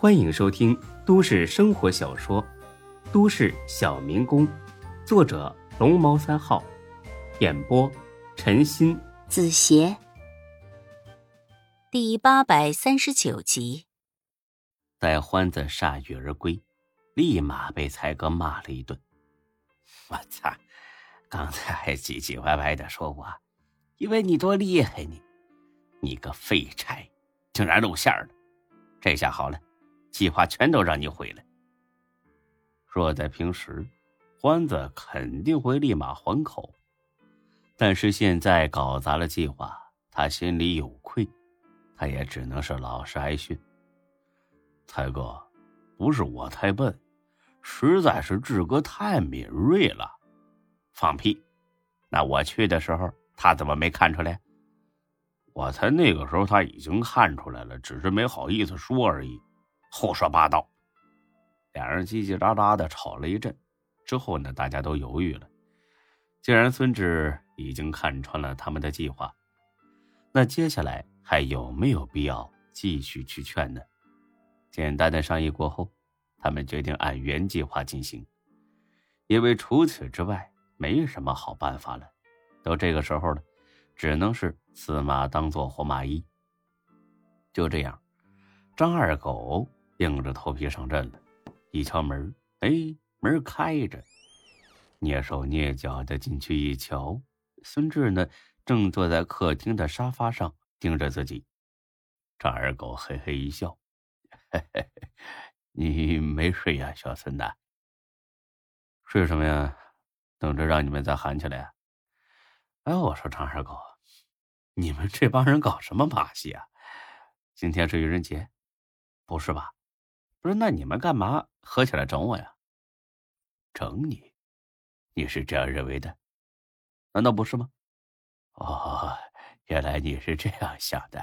欢迎收听都市生活小说《都市小民工》，作者龙猫三号，演播陈鑫、子邪，第八百三十九集。待欢子铩羽而归，立马被才哥骂了一顿。我操！刚才还唧唧歪歪的说我，以为你多厉害呢，你个废柴，竟然露馅了！这下好了。计划全都让你毁了。若在平时，欢子肯定会立马还口，但是现在搞砸了计划，他心里有愧，他也只能是老实挨训。才哥，不是我太笨，实在是志哥太敏锐了。放屁！那我去的时候，他怎么没看出来？我猜那个时候他已经看出来了，只是没好意思说而已。胡说八道！两人叽叽喳喳的吵了一阵，之后呢，大家都犹豫了。既然孙志已经看穿了他们的计划，那接下来还有没有必要继续去劝呢？简单的商议过后，他们决定按原计划进行，因为除此之外没什么好办法了。都这个时候了，只能是死马当做活马医。就这样，张二狗。硬着头皮上阵了，一敲门，哎，门开着，蹑手蹑脚的进去一瞧，孙志呢，正坐在客厅的沙发上盯着自己。张二狗嘿嘿一笑：“嘿嘿嘿，你没睡呀，小孙子？睡什么呀？等着让你们再喊起来？哎，我说张二狗，你们这帮人搞什么把戏啊？今天是愚人节，不是吧？”不是，那你们干嘛合起来整我呀？整你？你是这样认为的？难道不是吗？哦，原来你是这样想的，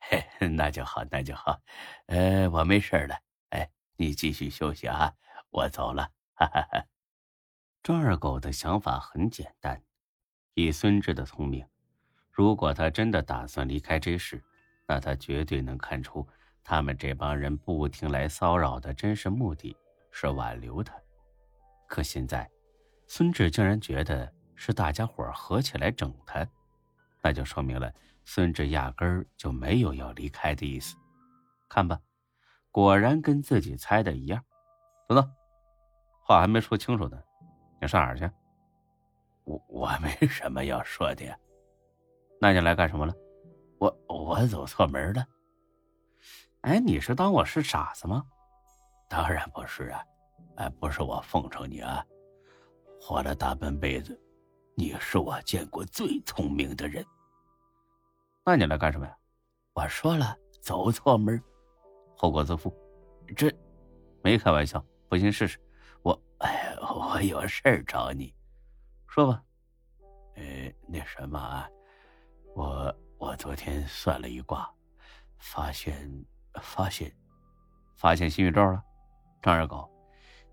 嘿 那就好，那就好。呃，我没事了。哎，你继续休息啊，我走了。哈哈哈。张二狗的想法很简单，以孙志的聪明，如果他真的打算离开这事，那他绝对能看出。他们这帮人不停来骚扰的真实目的是挽留他，可现在，孙志竟然觉得是大家伙合起来整他，那就说明了孙志压根儿就没有要离开的意思。看吧，果然跟自己猜的一样。等等，话还没说清楚呢，你上哪儿去？我我没什么要说的，那你来干什么了？我我走错门了。哎，你是当我是傻子吗？当然不是啊！哎，不是我奉承你啊，活了大半辈子，你是我见过最聪明的人。那你来干什么呀？我说了，走错门，后果自负。这，没开玩笑，不信试试。我，哎，我有事儿找你，说吧。呃，那什么啊，我我昨天算了一卦，发现。发现，发现新宇宙了，张二狗，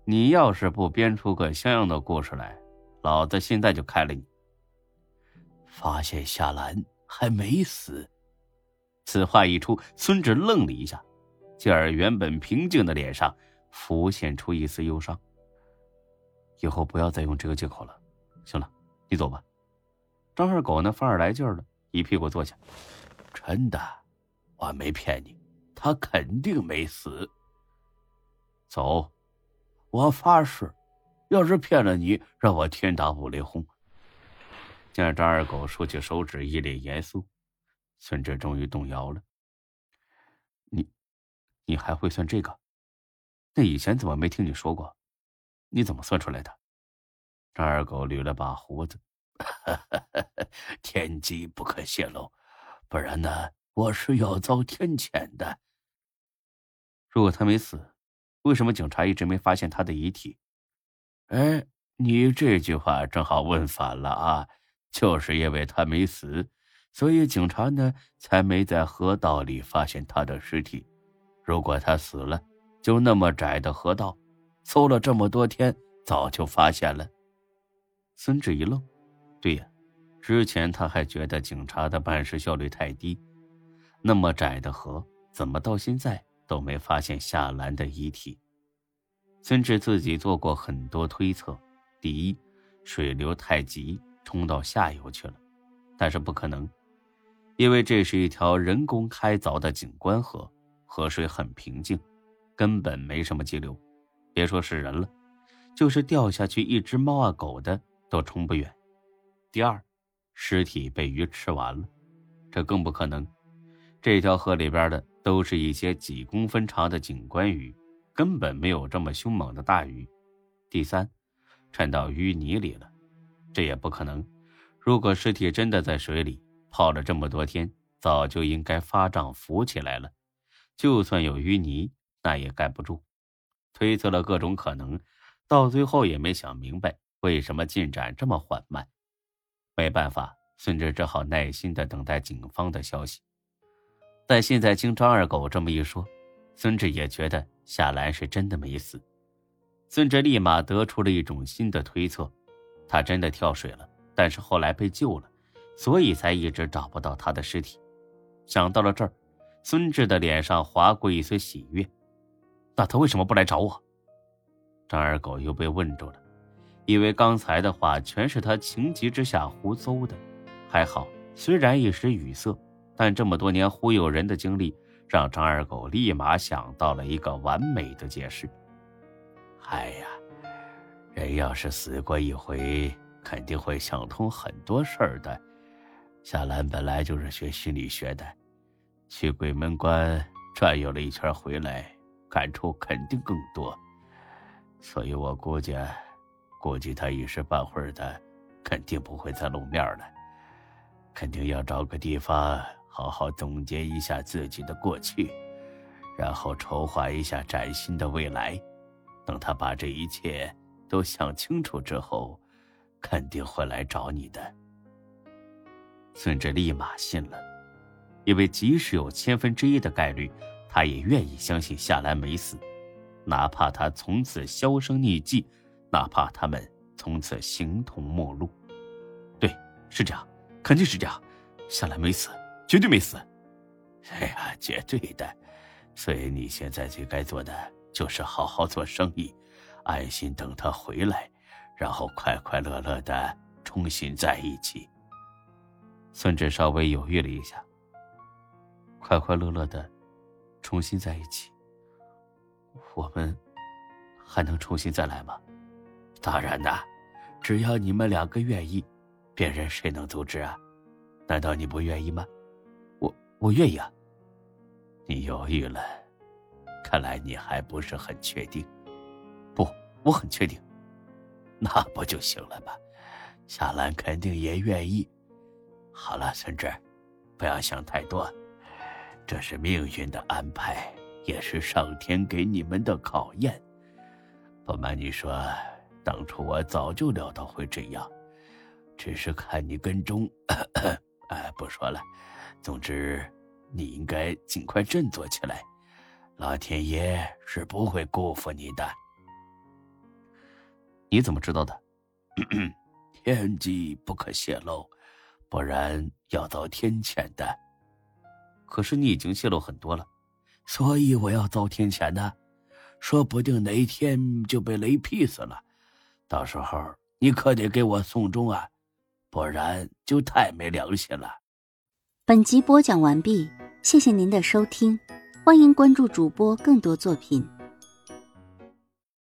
你要是不编出个像样的故事来，老子现在就开了你。发现夏兰还没死，此话一出，孙志愣了一下，继而原本平静的脸上浮现出一丝忧伤。以后不要再用这个借口了。行了，你走吧。张二狗呢，反而来劲了，一屁股坐下。真的，我没骗你。他肯定没死。走，我发誓，要是骗了你，让我天打五雷轰。见张二狗竖起手指，一脸严肃，孙志终于动摇了。你，你还会算这个？那以前怎么没听你说过？你怎么算出来的？张二狗捋了把胡子，天机不可泄露，不然呢，我是要遭天谴的。如果他没死，为什么警察一直没发现他的遗体？哎，你这句话正好问反了啊！就是因为他没死，所以警察呢才没在河道里发现他的尸体。如果他死了，就那么窄的河道，搜了这么多天，早就发现了。孙志一愣，对呀，之前他还觉得警察的办事效率太低，那么窄的河，怎么到现在？都没发现夏兰的遗体。孙志自己做过很多推测：第一，水流太急，冲到下游去了；但是不可能，因为这是一条人工开凿的景观河，河水很平静，根本没什么激流。别说是人了，就是掉下去一只猫啊狗的都冲不远。第二，尸体被鱼吃完了，这更不可能。这条河里边的都是一些几公分长的景观鱼。根本没有这么凶猛的大鱼。第三，沉到淤泥里了，这也不可能。如果尸体真的在水里泡了这么多天，早就应该发胀浮起来了。就算有淤泥，那也盖不住。推测了各种可能，到最后也没想明白为什么进展这么缓慢。没办法，孙志只好耐心的等待警方的消息。但现在听张二狗这么一说，孙志也觉得。夏兰是真的没死，孙志立马得出了一种新的推测：他真的跳水了，但是后来被救了，所以才一直找不到他的尸体。想到了这儿，孙志的脸上划过一丝喜悦。那他为什么不来找我？张二狗又被问住了，以为刚才的话全是他情急之下胡诌的。还好，虽然一时语塞，但这么多年忽悠人的经历。让张二狗立马想到了一个完美的解释。哎呀，人要是死过一回，肯定会想通很多事儿的。夏兰本来就是学心理学的，去鬼门关转悠了一圈回来，感触肯定更多。所以我估计，估计他一时半会儿的，肯定不会再露面了，肯定要找个地方。好好总结一下自己的过去，然后筹划一下崭新的未来。等他把这一切都想清楚之后，肯定会来找你的。孙志立马信了，因为即使有千分之一的概率，他也愿意相信夏兰没死，哪怕他从此销声匿迹，哪怕他们从此形同陌路。对，是这样，肯定是这样，夏兰没死。绝对没死，哎呀，绝对的。所以你现在最该做的就是好好做生意，安心等他回来，然后快快乐乐的重新在一起。孙志稍微犹豫了一下，快快乐乐的重新在一起，我们还能重新再来吗？当然的，只要你们两个愿意，别人谁能阻止啊？难道你不愿意吗？我愿意啊。你犹豫了，看来你还不是很确定。不，我很确定。那不就行了吗？夏兰肯定也愿意。好了，孙志，不要想太多，这是命运的安排，也是上天给你们的考验。不瞒你说，当初我早就料到会这样，只是看你跟踪。哎，不说了。总之。你应该尽快振作起来，老天爷是不会辜负你的。你怎么知道的？天机不可泄露，不然要遭天谴的。可是你已经泄露很多了，所以我要遭天谴呢。说不定哪一天就被雷劈死了，到时候你可得给我送终啊，不然就太没良心了。本集播讲完毕。谢谢您的收听，欢迎关注主播更多作品。